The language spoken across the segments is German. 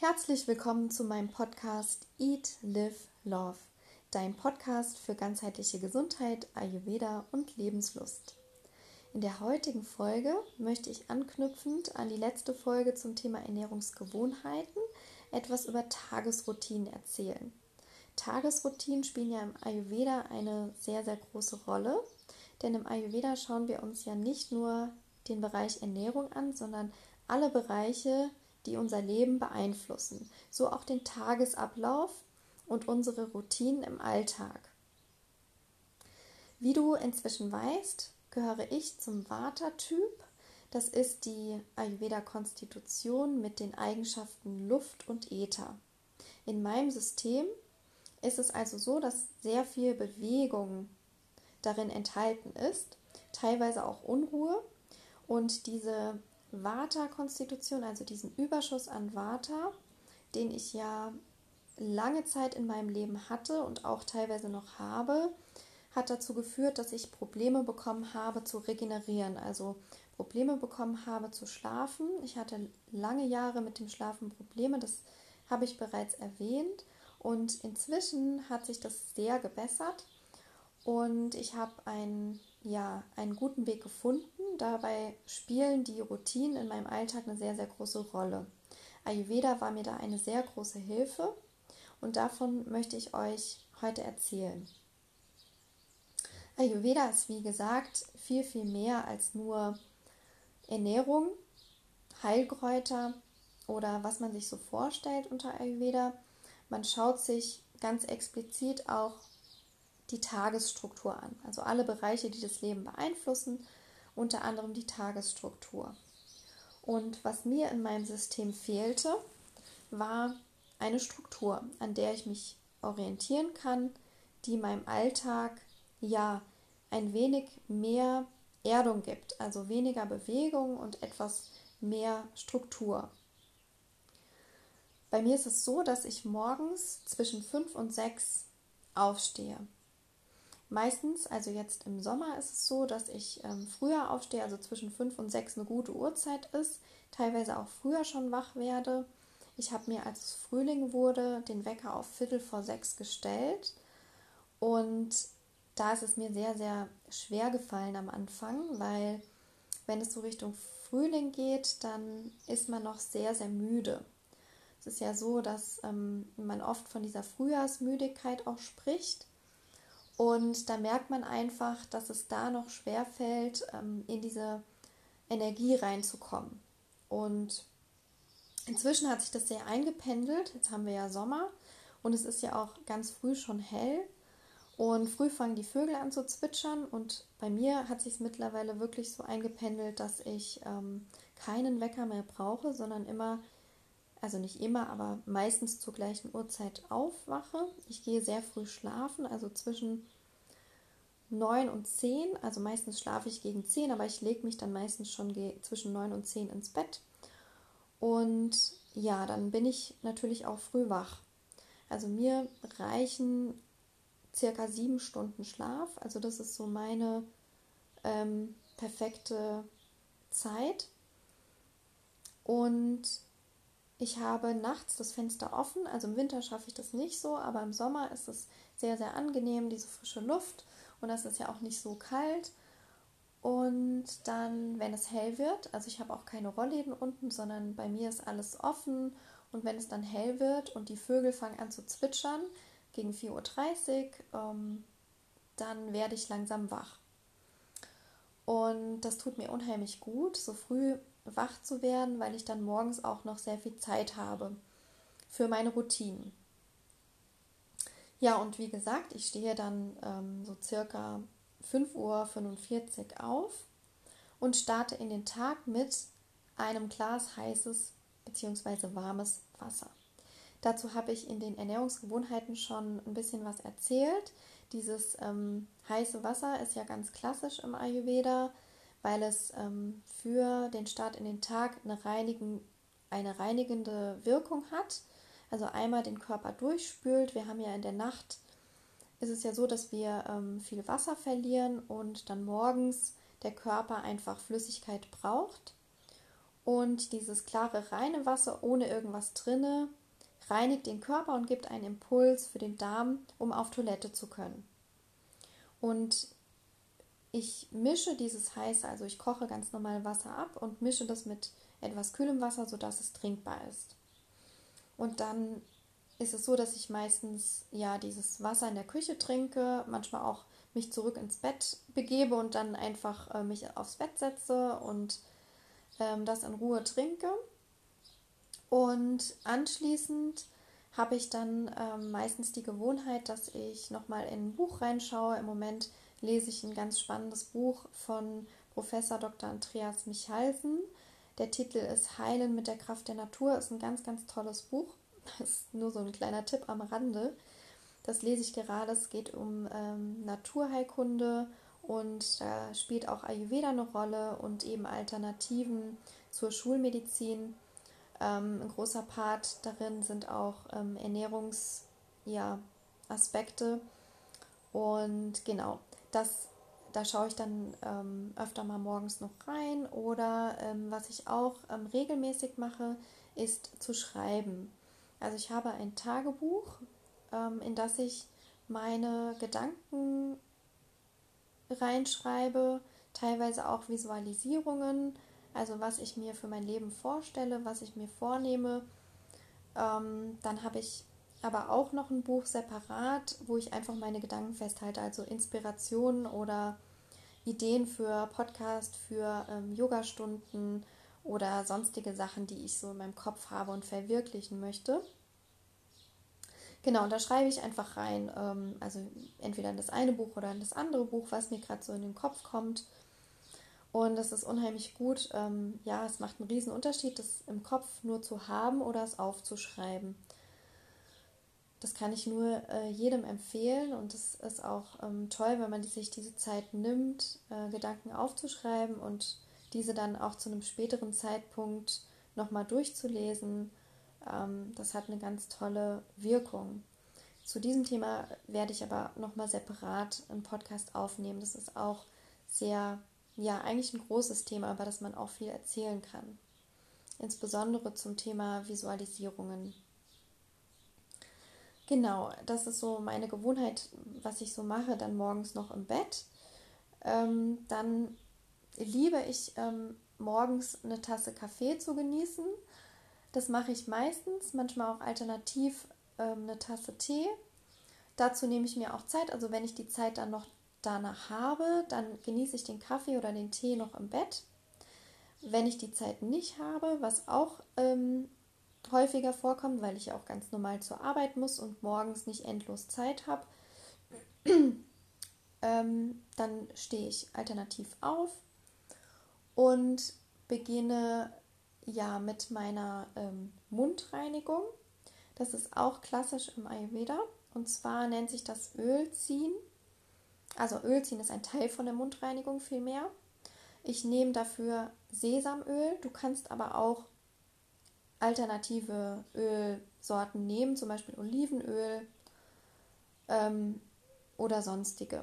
Herzlich willkommen zu meinem Podcast Eat, Live, Love, dein Podcast für ganzheitliche Gesundheit, Ayurveda und Lebenslust. In der heutigen Folge möchte ich anknüpfend an die letzte Folge zum Thema Ernährungsgewohnheiten etwas über Tagesroutinen erzählen. Tagesroutinen spielen ja im Ayurveda eine sehr, sehr große Rolle, denn im Ayurveda schauen wir uns ja nicht nur den Bereich Ernährung an, sondern alle Bereiche, die unser Leben beeinflussen, so auch den Tagesablauf und unsere Routinen im Alltag. Wie du inzwischen weißt, gehöre ich zum Vata-Typ. Das ist die Ayurveda-Konstitution mit den Eigenschaften Luft und Äther. In meinem System ist es also so, dass sehr viel Bewegung darin enthalten ist, teilweise auch Unruhe. Und diese Vata-Konstitution, also diesen Überschuss an Vata, den ich ja lange Zeit in meinem Leben hatte und auch teilweise noch habe, hat dazu geführt, dass ich Probleme bekommen habe zu regenerieren, also Probleme bekommen habe zu schlafen. Ich hatte lange Jahre mit dem Schlafen Probleme, das habe ich bereits erwähnt. Und inzwischen hat sich das sehr gebessert und ich habe einen, ja, einen guten Weg gefunden. Dabei spielen die Routinen in meinem Alltag eine sehr, sehr große Rolle. Ayurveda war mir da eine sehr große Hilfe und davon möchte ich euch heute erzählen. Ayurveda ist wie gesagt viel, viel mehr als nur Ernährung, Heilkräuter oder was man sich so vorstellt unter Ayurveda. Man schaut sich ganz explizit auch die Tagesstruktur an, also alle Bereiche, die das Leben beeinflussen, unter anderem die Tagesstruktur. Und was mir in meinem System fehlte, war eine Struktur, an der ich mich orientieren kann, die meinem Alltag ja ein wenig mehr Erdung gibt, also weniger Bewegung und etwas mehr Struktur. Bei mir ist es so, dass ich morgens zwischen fünf und sechs aufstehe. Meistens, also jetzt im Sommer ist es so, dass ich ähm, früher aufstehe, also zwischen fünf und sechs eine gute Uhrzeit ist, teilweise auch früher schon wach werde. Ich habe mir, als es Frühling wurde, den Wecker auf Viertel vor sechs gestellt und da ist es mir sehr, sehr schwer gefallen am Anfang, weil wenn es so Richtung Frühling geht, dann ist man noch sehr, sehr müde. Es ist ja so, dass ähm, man oft von dieser Frühjahrsmüdigkeit auch spricht. Und da merkt man einfach, dass es da noch schwer fällt, ähm, in diese Energie reinzukommen. Und inzwischen hat sich das sehr eingependelt. Jetzt haben wir ja Sommer und es ist ja auch ganz früh schon hell. Und früh fangen die Vögel an zu zwitschern und bei mir hat sich es mittlerweile wirklich so eingependelt, dass ich ähm, keinen Wecker mehr brauche, sondern immer, also nicht immer, aber meistens zur gleichen Uhrzeit aufwache. Ich gehe sehr früh schlafen, also zwischen 9 und 10. Also meistens schlafe ich gegen 10, aber ich lege mich dann meistens schon zwischen 9 und 10 ins Bett. Und ja, dann bin ich natürlich auch früh wach. Also mir reichen circa sieben Stunden Schlaf. Also das ist so meine ähm, perfekte Zeit. Und ich habe nachts das Fenster offen. Also im Winter schaffe ich das nicht so, aber im Sommer ist es sehr, sehr angenehm, diese frische Luft. Und es ist ja auch nicht so kalt. Und dann, wenn es hell wird, also ich habe auch keine Rollläden unten, sondern bei mir ist alles offen. Und wenn es dann hell wird und die Vögel fangen an zu zwitschern, gegen 4.30 Uhr, ähm, dann werde ich langsam wach. Und das tut mir unheimlich gut, so früh wach zu werden, weil ich dann morgens auch noch sehr viel Zeit habe für meine Routinen. Ja, und wie gesagt, ich stehe dann ähm, so circa 5.45 Uhr auf und starte in den Tag mit einem Glas heißes bzw. warmes Wasser. Dazu habe ich in den Ernährungsgewohnheiten schon ein bisschen was erzählt. Dieses ähm, heiße Wasser ist ja ganz klassisch im Ayurveda, weil es ähm, für den Start in den Tag eine, reinigen, eine reinigende Wirkung hat. Also einmal den Körper durchspült. Wir haben ja in der Nacht, ist es ja so, dass wir ähm, viel Wasser verlieren und dann morgens der Körper einfach Flüssigkeit braucht. Und dieses klare, reine Wasser ohne irgendwas drinne reinigt den Körper und gibt einen Impuls für den Darm, um auf Toilette zu können. Und ich mische dieses heiße, also ich koche ganz normal Wasser ab und mische das mit etwas kühlem Wasser, sodass es trinkbar ist. Und dann ist es so, dass ich meistens ja dieses Wasser in der Küche trinke, manchmal auch mich zurück ins Bett begebe und dann einfach äh, mich aufs Bett setze und ähm, das in Ruhe trinke. Und anschließend habe ich dann ähm, meistens die Gewohnheit, dass ich nochmal in ein Buch reinschaue. Im Moment lese ich ein ganz spannendes Buch von Professor Dr. Andreas Michalsen. Der Titel ist Heilen mit der Kraft der Natur. Ist ein ganz, ganz tolles Buch. Das ist nur so ein kleiner Tipp am Rande. Das lese ich gerade. Es geht um ähm, Naturheilkunde und da spielt auch Ayurveda eine Rolle und eben Alternativen zur Schulmedizin. Ähm, ein großer Part darin sind auch ähm, Ernährungsaspekte. Ja, und genau, das, da schaue ich dann ähm, öfter mal morgens noch rein. Oder ähm, was ich auch ähm, regelmäßig mache, ist zu schreiben. Also ich habe ein Tagebuch, ähm, in das ich meine Gedanken reinschreibe, teilweise auch Visualisierungen, also was ich mir für mein Leben vorstelle, was ich mir vornehme. Ähm, dann habe ich aber auch noch ein Buch separat, wo ich einfach meine Gedanken festhalte, also Inspirationen oder Ideen für Podcast, für ähm, Yogastunden oder sonstige Sachen, die ich so in meinem Kopf habe und verwirklichen möchte. Genau, und da schreibe ich einfach rein, ähm, also entweder in das eine Buch oder in das andere Buch, was mir gerade so in den Kopf kommt. Und das ist unheimlich gut. Ähm, ja, es macht einen riesen Unterschied, das im Kopf nur zu haben oder es aufzuschreiben. Das kann ich nur äh, jedem empfehlen und es ist auch ähm, toll, wenn man sich diese Zeit nimmt, äh, Gedanken aufzuschreiben und diese dann auch zu einem späteren Zeitpunkt nochmal durchzulesen. Ähm, das hat eine ganz tolle Wirkung. Zu diesem Thema werde ich aber nochmal separat einen Podcast aufnehmen. Das ist auch sehr ja eigentlich ein großes Thema, über das man auch viel erzählen kann. Insbesondere zum Thema Visualisierungen. Genau, das ist so meine Gewohnheit, was ich so mache, dann morgens noch im Bett. Ähm, dann liebe ich ähm, morgens eine Tasse Kaffee zu genießen. Das mache ich meistens, manchmal auch alternativ ähm, eine Tasse Tee. Dazu nehme ich mir auch Zeit, also wenn ich die Zeit dann noch danach habe, dann genieße ich den Kaffee oder den Tee noch im Bett. Wenn ich die Zeit nicht habe, was auch ähm, häufiger vorkommt, weil ich auch ganz normal zur Arbeit muss und morgens nicht endlos Zeit habe, ähm, dann stehe ich alternativ auf und beginne ja mit meiner ähm, Mundreinigung. Das ist auch klassisch im Ayurveda. Und zwar nennt sich das Ölziehen. Also Öl ziehen ist ein Teil von der Mundreinigung vielmehr. Ich nehme dafür Sesamöl. Du kannst aber auch alternative Ölsorten nehmen, zum Beispiel Olivenöl ähm, oder sonstige,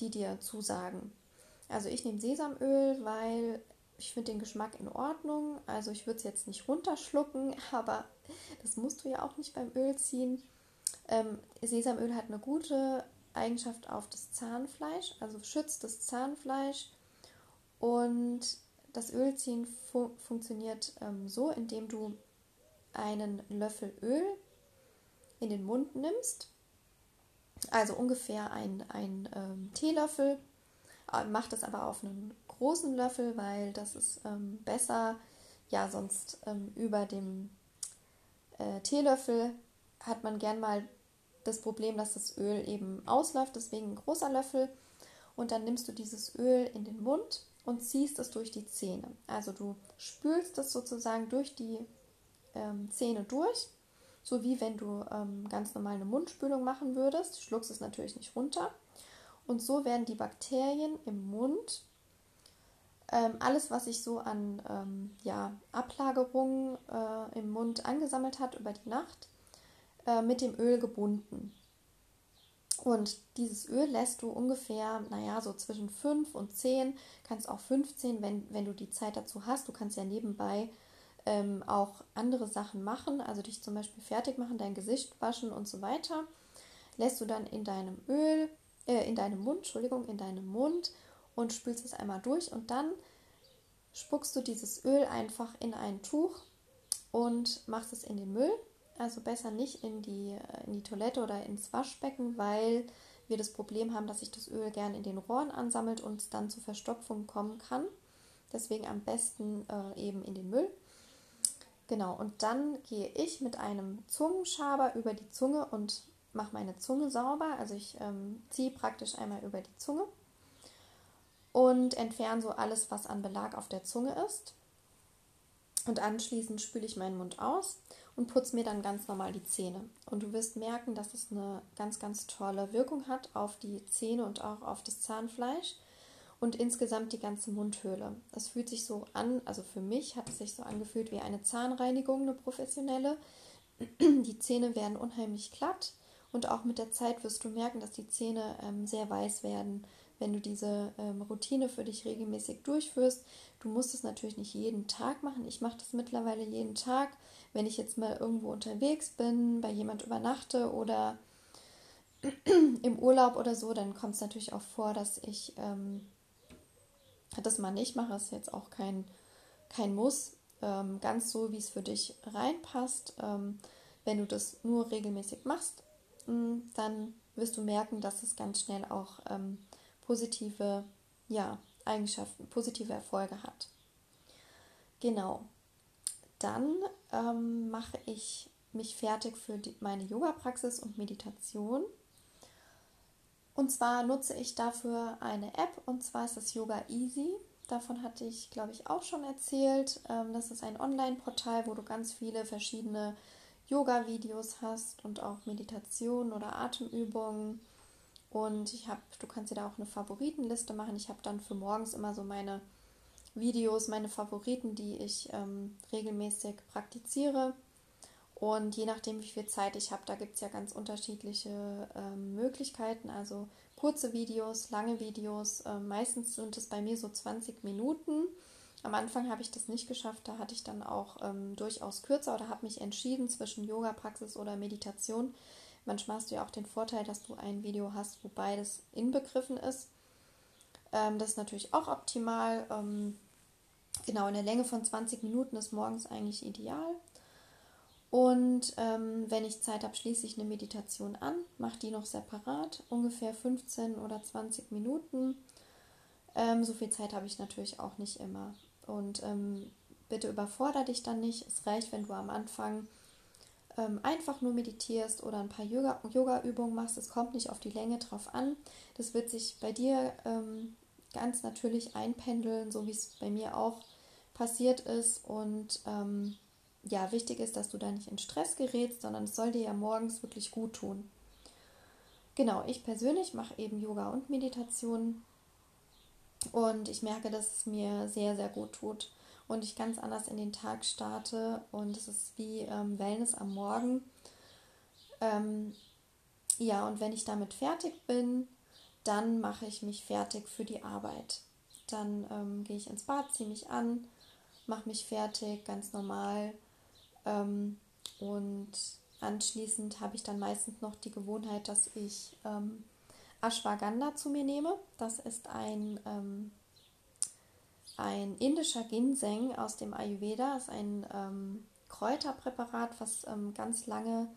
die dir zusagen. Also ich nehme Sesamöl, weil ich finde den Geschmack in Ordnung. Also ich würde es jetzt nicht runterschlucken, aber das musst du ja auch nicht beim Öl ziehen. Ähm, Sesamöl hat eine gute Eigenschaft auf das Zahnfleisch, also schützt das Zahnfleisch und das Ölziehen fu funktioniert ähm, so, indem du einen Löffel Öl in den Mund nimmst, also ungefähr ein, ein ähm, Teelöffel, äh, mach das aber auf einen großen Löffel, weil das ist ähm, besser, ja, sonst ähm, über dem äh, Teelöffel hat man gern mal das Problem, dass das Öl eben ausläuft, deswegen ein großer Löffel. Und dann nimmst du dieses Öl in den Mund und ziehst es durch die Zähne. Also du spülst es sozusagen durch die ähm, Zähne durch, so wie wenn du ähm, ganz normal eine Mundspülung machen würdest. Schluckst es natürlich nicht runter. Und so werden die Bakterien im Mund, ähm, alles, was sich so an ähm, ja, Ablagerungen äh, im Mund angesammelt hat über die Nacht, äh, mit dem Öl gebunden. Und dieses Öl lässt du ungefähr, naja, so zwischen 5 und 10, kannst auch 15, wenn, wenn du die Zeit dazu hast. Du kannst ja nebenbei ähm, auch andere Sachen machen, also dich zum Beispiel fertig machen, dein Gesicht waschen und so weiter, lässt du dann in deinem Öl, äh, in deinem Mund, Entschuldigung, in deinem Mund und spülst es einmal durch und dann spuckst du dieses Öl einfach in ein Tuch und machst es in den Müll. Also besser nicht in die, äh, in die Toilette oder ins Waschbecken, weil wir das Problem haben, dass sich das Öl gern in den Rohren ansammelt und dann zu Verstopfung kommen kann. Deswegen am besten äh, eben in den Müll. Genau, und dann gehe ich mit einem Zungenschaber über die Zunge und mache meine Zunge sauber. Also ich ähm, ziehe praktisch einmal über die Zunge und entferne so alles, was an Belag auf der Zunge ist. Und anschließend spüle ich meinen Mund aus und putze mir dann ganz normal die Zähne. Und du wirst merken, dass es eine ganz, ganz tolle Wirkung hat auf die Zähne und auch auf das Zahnfleisch und insgesamt die ganze Mundhöhle. Es fühlt sich so an, also für mich hat es sich so angefühlt wie eine Zahnreinigung, eine professionelle. Die Zähne werden unheimlich glatt und auch mit der Zeit wirst du merken, dass die Zähne ähm, sehr weiß werden, wenn du diese ähm, Routine für dich regelmäßig durchführst. Du musst es natürlich nicht jeden Tag machen. Ich mache das mittlerweile jeden Tag. Wenn ich jetzt mal irgendwo unterwegs bin, bei jemand übernachte oder im Urlaub oder so, dann kommt es natürlich auch vor, dass ich ähm, das mal nicht mache. Ist jetzt auch kein, kein Muss. Ähm, ganz so, wie es für dich reinpasst. Ähm, wenn du das nur regelmäßig machst, mm, dann wirst du merken, dass es ganz schnell auch ähm, positive ja, Eigenschaften, positive Erfolge hat. Genau. Dann ähm, mache ich mich fertig für die, meine Yoga-Praxis und Meditation. Und zwar nutze ich dafür eine App und zwar ist das Yoga Easy. Davon hatte ich, glaube ich, auch schon erzählt. Ähm, das ist ein Online-Portal, wo du ganz viele verschiedene Yoga-Videos hast und auch Meditationen oder Atemübungen. Und ich habe, du kannst dir da auch eine Favoritenliste machen. Ich habe dann für morgens immer so meine Videos, meine Favoriten, die ich ähm, regelmäßig praktiziere. Und je nachdem, wie viel Zeit ich habe, da gibt es ja ganz unterschiedliche ähm, Möglichkeiten. Also kurze Videos, lange Videos. Äh, meistens sind es bei mir so 20 Minuten. Am Anfang habe ich das nicht geschafft. Da hatte ich dann auch ähm, durchaus kürzer oder habe mich entschieden zwischen Yoga-Praxis oder Meditation Manchmal hast du ja auch den Vorteil, dass du ein Video hast, wo beides inbegriffen ist. Ähm, das ist natürlich auch optimal. Ähm, genau, eine Länge von 20 Minuten ist morgens eigentlich ideal. Und ähm, wenn ich Zeit habe, schließe ich eine Meditation an, mache die noch separat, ungefähr 15 oder 20 Minuten. Ähm, so viel Zeit habe ich natürlich auch nicht immer. Und ähm, bitte überfordere dich dann nicht. Es reicht, wenn du am Anfang ähm, einfach nur meditierst oder ein paar Yoga-Übungen machst. Es kommt nicht auf die Länge drauf an. Das wird sich bei dir ähm, ganz natürlich einpendeln, so wie es bei mir auch passiert ist. Und ähm, ja, wichtig ist, dass du da nicht in Stress gerätst, sondern es soll dir ja morgens wirklich gut tun. Genau, ich persönlich mache eben Yoga und Meditation und ich merke, dass es mir sehr, sehr gut tut und ich ganz anders in den Tag starte und es ist wie ähm, Wellness am Morgen. Ähm, ja, und wenn ich damit fertig bin, dann mache ich mich fertig für die Arbeit. Dann ähm, gehe ich ins Bad, ziehe mich an, mache mich fertig, ganz normal. Ähm, und anschließend habe ich dann meistens noch die Gewohnheit, dass ich ähm, Ashwagandha zu mir nehme. Das ist ein ähm, ein indischer Ginseng aus dem Ayurveda, das ist ein ähm, Kräuterpräparat, was ähm, ganz lange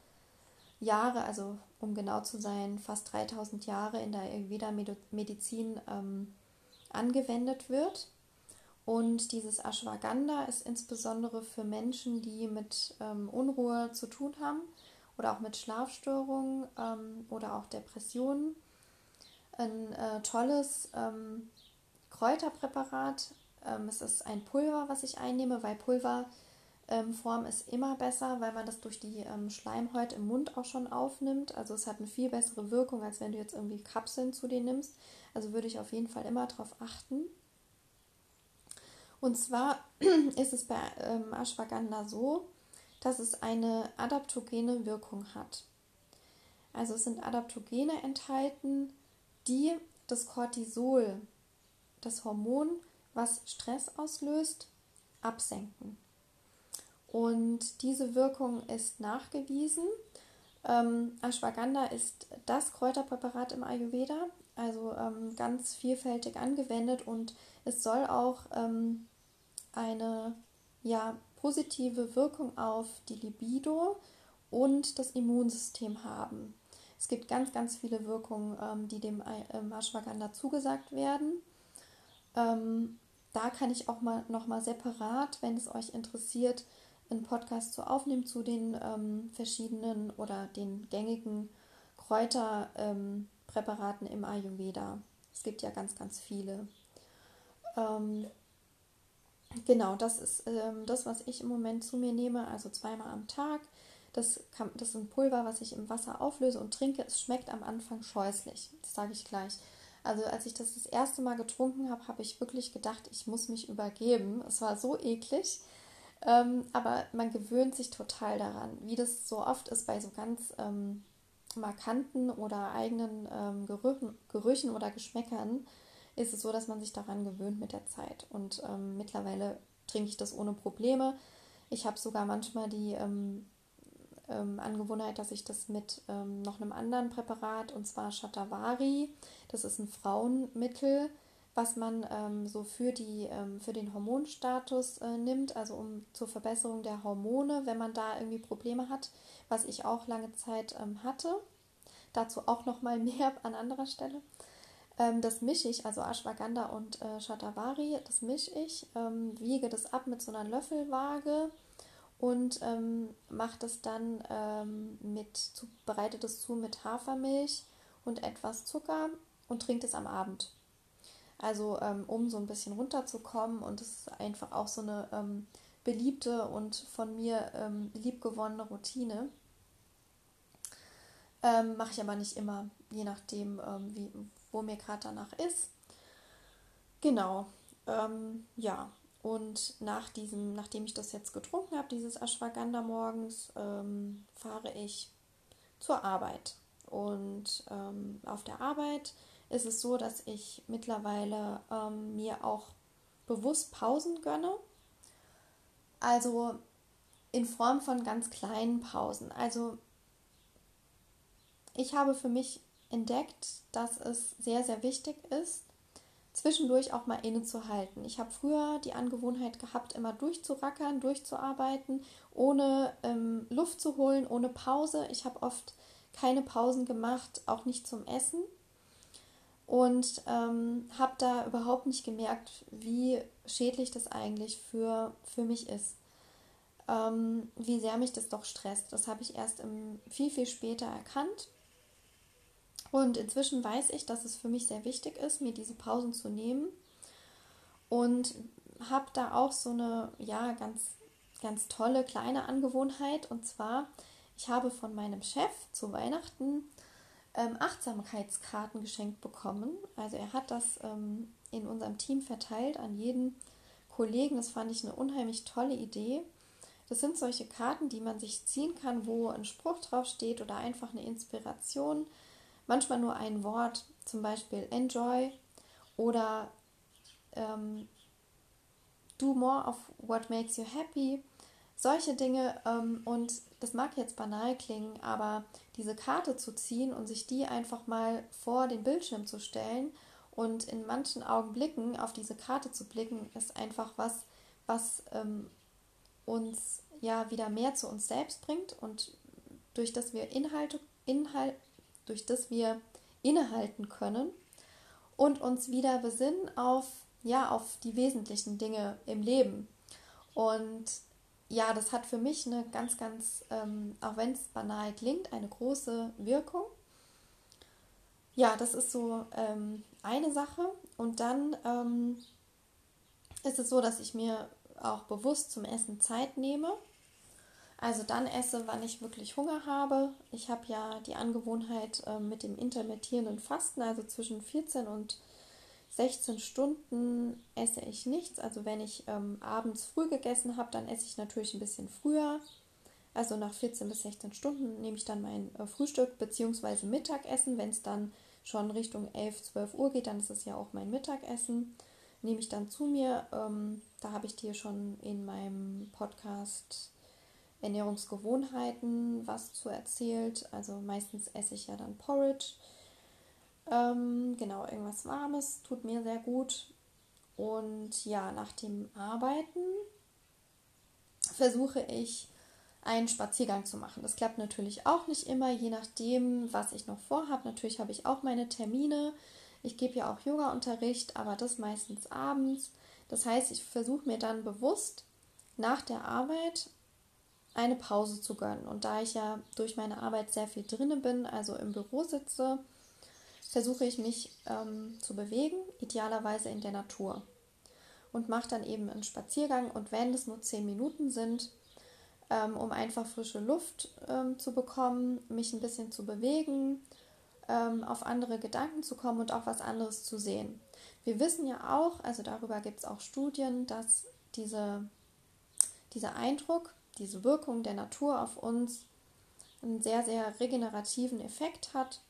Jahre, also um genau zu sein, fast 3000 Jahre in der Ayurveda-Medizin ähm, angewendet wird. Und dieses Ashwagandha ist insbesondere für Menschen, die mit ähm, Unruhe zu tun haben oder auch mit Schlafstörungen ähm, oder auch Depressionen ein äh, tolles ähm, Kräuterpräparat, ähm, es ist ein Pulver, was ich einnehme, weil Pulverform ähm, ist immer besser, weil man das durch die ähm, Schleimhäute im Mund auch schon aufnimmt. Also es hat eine viel bessere Wirkung, als wenn du jetzt irgendwie Kapseln zu dir nimmst. Also würde ich auf jeden Fall immer darauf achten. Und zwar ist es bei ähm, Ashwagandha so, dass es eine adaptogene Wirkung hat. Also es sind Adaptogene enthalten, die das Cortisol, das Hormon, was Stress auslöst, absenken. Und diese Wirkung ist nachgewiesen. Ähm, Ashwagandha ist das Kräuterpräparat im Ayurveda, also ähm, ganz vielfältig angewendet und es soll auch ähm, eine ja, positive Wirkung auf die Libido und das Immunsystem haben. Es gibt ganz, ganz viele Wirkungen, ähm, die dem ähm, Ashwagandha zugesagt werden. Ähm, da kann ich auch mal nochmal separat, wenn es euch interessiert, einen Podcast zu aufnehmen zu den ähm, verschiedenen oder den gängigen Kräuterpräparaten ähm, im Ayurveda. Es gibt ja ganz, ganz viele. Ähm, genau, das ist ähm, das, was ich im Moment zu mir nehme, also zweimal am Tag. Das, kann, das ist ein Pulver, was ich im Wasser auflöse und trinke. Es schmeckt am Anfang scheußlich, das sage ich gleich. Also als ich das das erste Mal getrunken habe, habe ich wirklich gedacht, ich muss mich übergeben. Es war so eklig. Ähm, aber man gewöhnt sich total daran, wie das so oft ist bei so ganz ähm, markanten oder eigenen ähm, Gerüchen, Gerüchen oder Geschmäckern, ist es so, dass man sich daran gewöhnt mit der Zeit. Und ähm, mittlerweile trinke ich das ohne Probleme. Ich habe sogar manchmal die ähm, ähm, Angewohnheit, dass ich das mit noch einem anderen Präparat, und zwar Shatavari, das ist ein Frauenmittel, was man ähm, so für, die, ähm, für den Hormonstatus äh, nimmt, also um zur Verbesserung der Hormone, wenn man da irgendwie Probleme hat, was ich auch lange Zeit ähm, hatte. Dazu auch nochmal mehr an anderer Stelle. Ähm, das mische ich, also Ashwagandha und äh, Shatavari, das mische ich, ähm, wiege das ab mit so einer Löffelwaage und ähm, mache das dann mit, zu, bereite das zu mit Hafermilch und etwas Zucker und trinke das am Abend. Also ähm, um so ein bisschen runterzukommen und es ist einfach auch so eine ähm, beliebte und von mir ähm, liebgewonnene Routine. Ähm, mache ich aber nicht immer, je nachdem, ähm, wie, wo mir gerade danach ist. Genau, ähm, ja. Und nach diesem, nachdem ich das jetzt getrunken habe, dieses Ashwagandha morgens, fahre ich zur Arbeit. Und auf der Arbeit ist es so, dass ich mittlerweile ähm, mir auch bewusst Pausen gönne. Also in Form von ganz kleinen Pausen. Also ich habe für mich entdeckt, dass es sehr, sehr wichtig ist, zwischendurch auch mal innezuhalten. Ich habe früher die Angewohnheit gehabt, immer durchzurackern, durchzuarbeiten, ohne ähm, Luft zu holen, ohne Pause. Ich habe oft keine Pausen gemacht, auch nicht zum Essen und ähm, habe da überhaupt nicht gemerkt, wie schädlich das eigentlich für, für mich ist. Ähm, wie sehr mich das doch stresst. Das habe ich erst im, viel, viel später erkannt. Und inzwischen weiß ich, dass es für mich sehr wichtig ist, mir diese Pausen zu nehmen. Und habe da auch so eine, ja, ganz, ganz tolle kleine Angewohnheit. Und zwar, ich habe von meinem Chef zu Weihnachten ähm, Achtsamkeitskarten geschenkt bekommen. Also er hat das ähm, in unserem Team verteilt an jeden Kollegen. Das fand ich eine unheimlich tolle Idee. Das sind solche Karten, die man sich ziehen kann, wo ein Spruch drauf steht oder einfach eine Inspiration. Manchmal nur ein Wort, zum Beispiel enjoy oder ähm, do more of what makes you happy. Solche Dinge. Ähm, und das mag jetzt banal klingen, aber diese Karte zu ziehen und sich die einfach mal vor den Bildschirm zu stellen und in manchen Augenblicken auf diese Karte zu blicken, ist einfach was, was ähm, uns ja wieder mehr zu uns selbst bringt und durch das wir Inhalte, Inhalt, durch das wir innehalten können und uns wieder besinnen auf ja auf die wesentlichen Dinge im Leben und ja, das hat für mich eine ganz, ganz, ähm, auch wenn es banal klingt, eine große Wirkung. Ja, das ist so ähm, eine Sache. Und dann ähm, ist es so, dass ich mir auch bewusst zum Essen Zeit nehme. Also dann esse, wann ich wirklich Hunger habe. Ich habe ja die Angewohnheit äh, mit dem intermittierenden Fasten, also zwischen 14 und 16 Stunden esse ich nichts. Also wenn ich ähm, abends früh gegessen habe, dann esse ich natürlich ein bisschen früher. Also nach 14 bis 16 Stunden nehme ich dann mein äh, Frühstück bzw. Mittagessen. Wenn es dann schon Richtung 11, 12 Uhr geht, dann ist es ja auch mein Mittagessen. Nehme ich dann zu mir. Ähm, da habe ich dir schon in meinem Podcast Ernährungsgewohnheiten was zu erzählt. Also meistens esse ich ja dann Porridge. Ähm, genau, irgendwas Warmes tut mir sehr gut. Und ja, nach dem Arbeiten versuche ich einen Spaziergang zu machen. Das klappt natürlich auch nicht immer, je nachdem, was ich noch vorhabe. Natürlich habe ich auch meine Termine. Ich gebe ja auch Yoga-Unterricht, aber das meistens abends. Das heißt, ich versuche mir dann bewusst nach der Arbeit eine Pause zu gönnen. Und da ich ja durch meine Arbeit sehr viel drinne bin, also im Büro sitze, versuche ich mich ähm, zu bewegen, idealerweise in der Natur. Und mache dann eben einen Spaziergang und wenn es nur zehn Minuten sind, ähm, um einfach frische Luft ähm, zu bekommen, mich ein bisschen zu bewegen, ähm, auf andere Gedanken zu kommen und auch was anderes zu sehen. Wir wissen ja auch, also darüber gibt es auch Studien, dass diese, dieser Eindruck, diese Wirkung der Natur auf uns einen sehr, sehr regenerativen Effekt hat.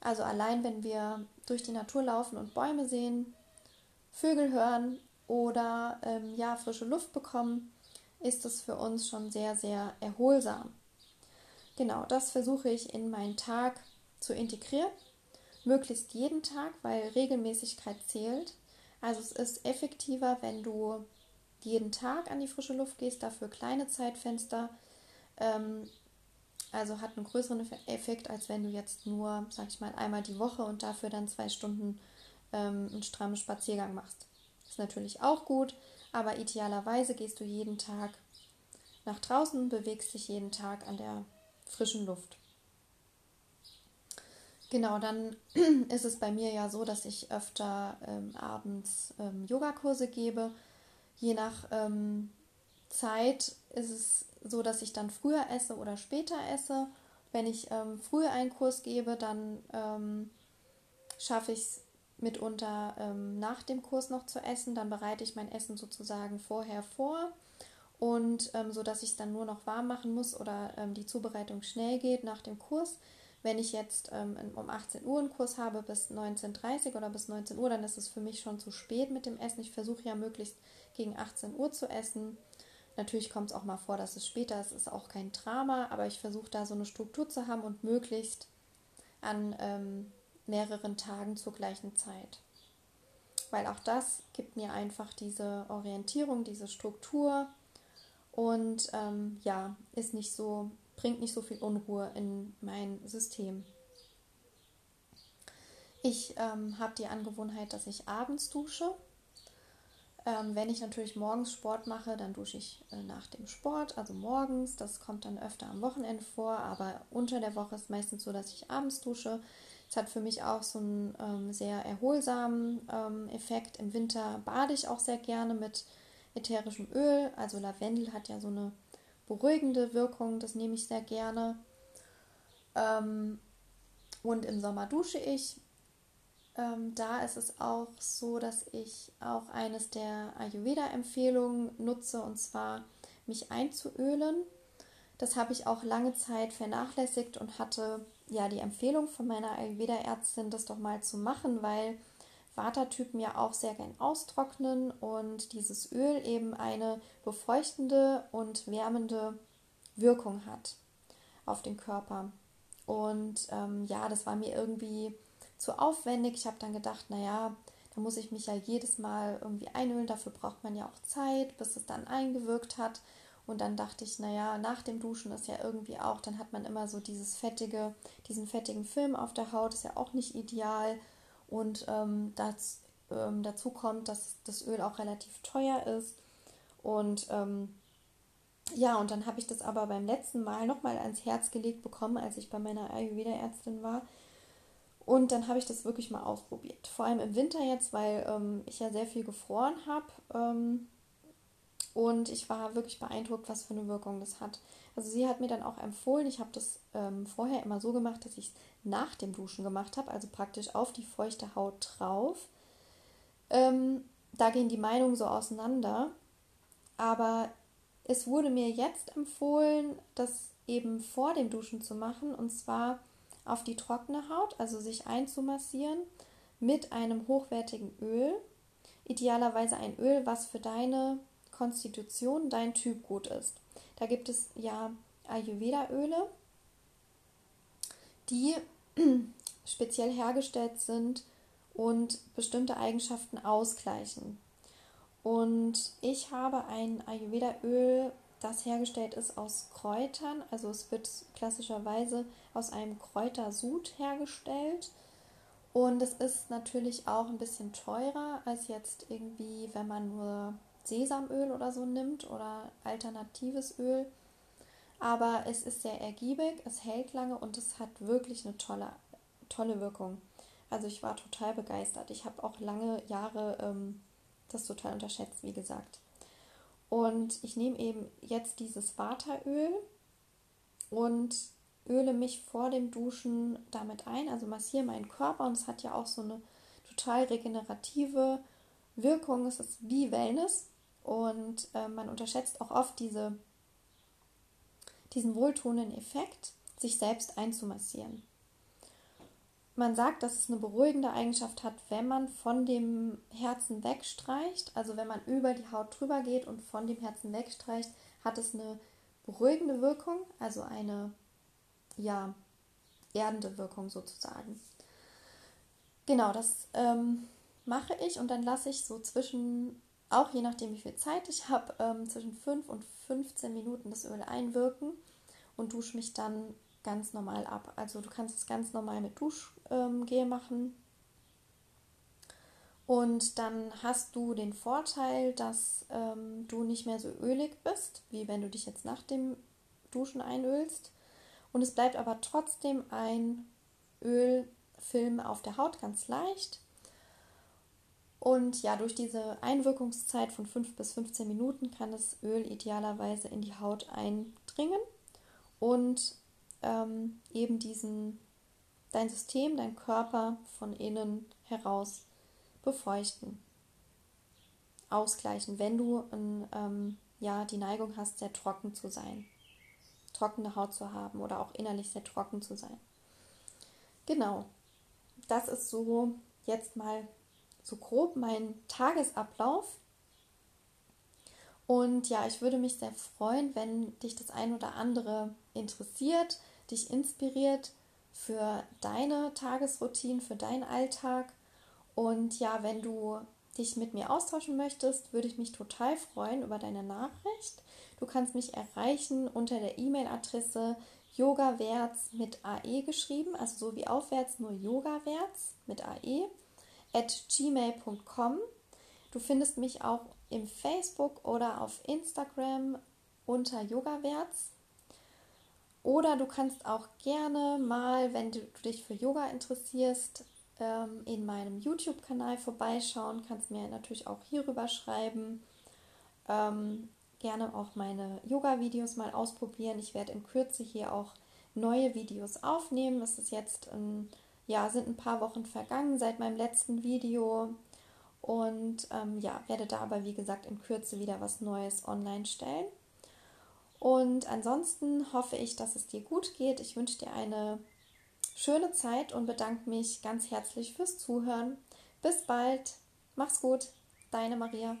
Also allein wenn wir durch die Natur laufen und Bäume sehen, Vögel hören oder ähm, ja, frische Luft bekommen, ist es für uns schon sehr, sehr erholsam. Genau, das versuche ich in meinen Tag zu integrieren. Möglichst jeden Tag, weil Regelmäßigkeit zählt. Also es ist effektiver, wenn du jeden Tag an die frische Luft gehst, dafür kleine Zeitfenster. Ähm, also hat einen größeren Effekt, als wenn du jetzt nur, sag ich mal, einmal die Woche und dafür dann zwei Stunden ähm, einen strammen Spaziergang machst. Ist natürlich auch gut, aber idealerweise gehst du jeden Tag nach draußen, bewegst dich jeden Tag an der frischen Luft. Genau, dann ist es bei mir ja so, dass ich öfter ähm, abends ähm, Yogakurse gebe. Je nach ähm, Zeit ist es so, dass ich dann früher esse oder später esse. Wenn ich ähm, früher einen Kurs gebe, dann ähm, schaffe ich es mitunter ähm, nach dem Kurs noch zu essen. Dann bereite ich mein Essen sozusagen vorher vor und ähm, so dass ich es dann nur noch warm machen muss oder ähm, die Zubereitung schnell geht nach dem Kurs. Wenn ich jetzt ähm, um 18 Uhr einen Kurs habe bis 19.30 Uhr oder bis 19 Uhr, dann ist es für mich schon zu spät mit dem Essen. Ich versuche ja möglichst gegen 18 Uhr zu essen. Natürlich kommt es auch mal vor, dass es später ist, ist auch kein Drama, aber ich versuche da so eine Struktur zu haben und möglichst an ähm, mehreren Tagen zur gleichen Zeit. Weil auch das gibt mir einfach diese Orientierung, diese Struktur und ähm, ja, ist nicht so, bringt nicht so viel Unruhe in mein System. Ich ähm, habe die Angewohnheit, dass ich abends dusche. Ähm, wenn ich natürlich morgens Sport mache, dann dusche ich äh, nach dem Sport, also morgens. Das kommt dann öfter am Wochenende vor, aber unter der Woche ist meistens so, dass ich abends dusche. Es hat für mich auch so einen ähm, sehr erholsamen ähm, Effekt. Im Winter bade ich auch sehr gerne mit ätherischem Öl. Also Lavendel hat ja so eine beruhigende Wirkung, das nehme ich sehr gerne. Ähm, und im Sommer dusche ich. Ähm, da ist es auch so, dass ich auch eines der Ayurveda-Empfehlungen nutze, und zwar mich einzuölen. Das habe ich auch lange Zeit vernachlässigt und hatte ja die Empfehlung von meiner Ayurveda-Ärztin, das doch mal zu machen, weil Watertypen ja auch sehr gern austrocknen und dieses Öl eben eine befeuchtende und wärmende Wirkung hat auf den Körper. Und ähm, ja, das war mir irgendwie zu aufwendig. Ich habe dann gedacht, naja, da muss ich mich ja jedes Mal irgendwie einölen. Dafür braucht man ja auch Zeit, bis es dann eingewirkt hat. Und dann dachte ich, naja, nach dem Duschen ist ja irgendwie auch, dann hat man immer so dieses fettige, diesen fettigen Film auf der Haut, ist ja auch nicht ideal. Und ähm, das, ähm, dazu kommt, dass das Öl auch relativ teuer ist. Und ähm, ja, und dann habe ich das aber beim letzten Mal nochmal ans Herz gelegt bekommen, als ich bei meiner Ayurveda-Ärztin war. Und dann habe ich das wirklich mal ausprobiert. Vor allem im Winter jetzt, weil ähm, ich ja sehr viel gefroren habe. Und ich war wirklich beeindruckt, was für eine Wirkung das hat. Also sie hat mir dann auch empfohlen, ich habe das ähm, vorher immer so gemacht, dass ich es nach dem Duschen gemacht habe, also praktisch auf die feuchte Haut drauf. Ähm, da gehen die Meinungen so auseinander. Aber es wurde mir jetzt empfohlen, das eben vor dem Duschen zu machen und zwar auf die trockene Haut, also sich einzumassieren mit einem hochwertigen Öl. Idealerweise ein Öl, was für deine Konstitution dein Typ gut ist. Da gibt es ja Ayurveda-Öle, die speziell hergestellt sind und bestimmte Eigenschaften ausgleichen. Und ich habe ein Ayurveda-Öl, das hergestellt ist aus Kräutern. Also es wird klassischerweise aus einem Kräutersud hergestellt. Und es ist natürlich auch ein bisschen teurer als jetzt irgendwie, wenn man nur Sesamöl oder so nimmt oder alternatives Öl. Aber es ist sehr ergiebig, es hält lange und es hat wirklich eine tolle, tolle Wirkung. Also ich war total begeistert. Ich habe auch lange Jahre ähm, das total unterschätzt, wie gesagt. Und ich nehme eben jetzt dieses Wateröl und öle mich vor dem Duschen damit ein, also massiere meinen Körper und es hat ja auch so eine total regenerative Wirkung. Es ist wie Wellness und äh, man unterschätzt auch oft diese, diesen wohltuenden Effekt, sich selbst einzumassieren. Man sagt, dass es eine beruhigende Eigenschaft hat, wenn man von dem Herzen wegstreicht. Also wenn man über die Haut drüber geht und von dem Herzen wegstreicht, hat es eine beruhigende Wirkung, also eine ja, erdende Wirkung sozusagen. Genau, das ähm, mache ich und dann lasse ich so zwischen, auch je nachdem wie viel Zeit ich habe, ähm, zwischen 5 und 15 Minuten das Öl einwirken und dusche mich dann ganz normal ab. Also du kannst es ganz normal mit Duschgel ähm, machen. Und dann hast du den Vorteil, dass ähm, du nicht mehr so ölig bist, wie wenn du dich jetzt nach dem Duschen einölst. Und es bleibt aber trotzdem ein Ölfilm auf der Haut ganz leicht. Und ja, durch diese Einwirkungszeit von 5 bis 15 Minuten kann das Öl idealerweise in die Haut eindringen und ähm, eben diesen, dein System, dein Körper von innen heraus befeuchten, ausgleichen, wenn du ähm, ja, die Neigung hast, sehr trocken zu sein trockene Haut zu haben oder auch innerlich sehr trocken zu sein. Genau, das ist so jetzt mal so grob mein Tagesablauf. Und ja, ich würde mich sehr freuen, wenn dich das ein oder andere interessiert, dich inspiriert für deine Tagesroutine, für deinen Alltag. Und ja, wenn du dich mit mir austauschen möchtest, würde ich mich total freuen über deine Nachricht. Du kannst mich erreichen unter der E-Mail-Adresse yogawärts mit AE geschrieben, also so wie aufwärts, nur yogawärts mit AE, at gmail.com. Du findest mich auch im Facebook oder auf Instagram unter yogawärts. Oder du kannst auch gerne mal, wenn du dich für Yoga interessierst, ähm, in meinem YouTube-Kanal vorbeischauen. Kannst mir natürlich auch hierüber schreiben. Ähm, gerne auch meine Yoga-Videos mal ausprobieren. Ich werde in Kürze hier auch neue Videos aufnehmen. Es ist jetzt ein, ja, sind ein paar Wochen vergangen seit meinem letzten Video. Und ähm, ja, werde da aber wie gesagt in Kürze wieder was Neues online stellen. Und ansonsten hoffe ich, dass es dir gut geht. Ich wünsche dir eine schöne Zeit und bedanke mich ganz herzlich fürs Zuhören. Bis bald. Mach's gut. Deine Maria.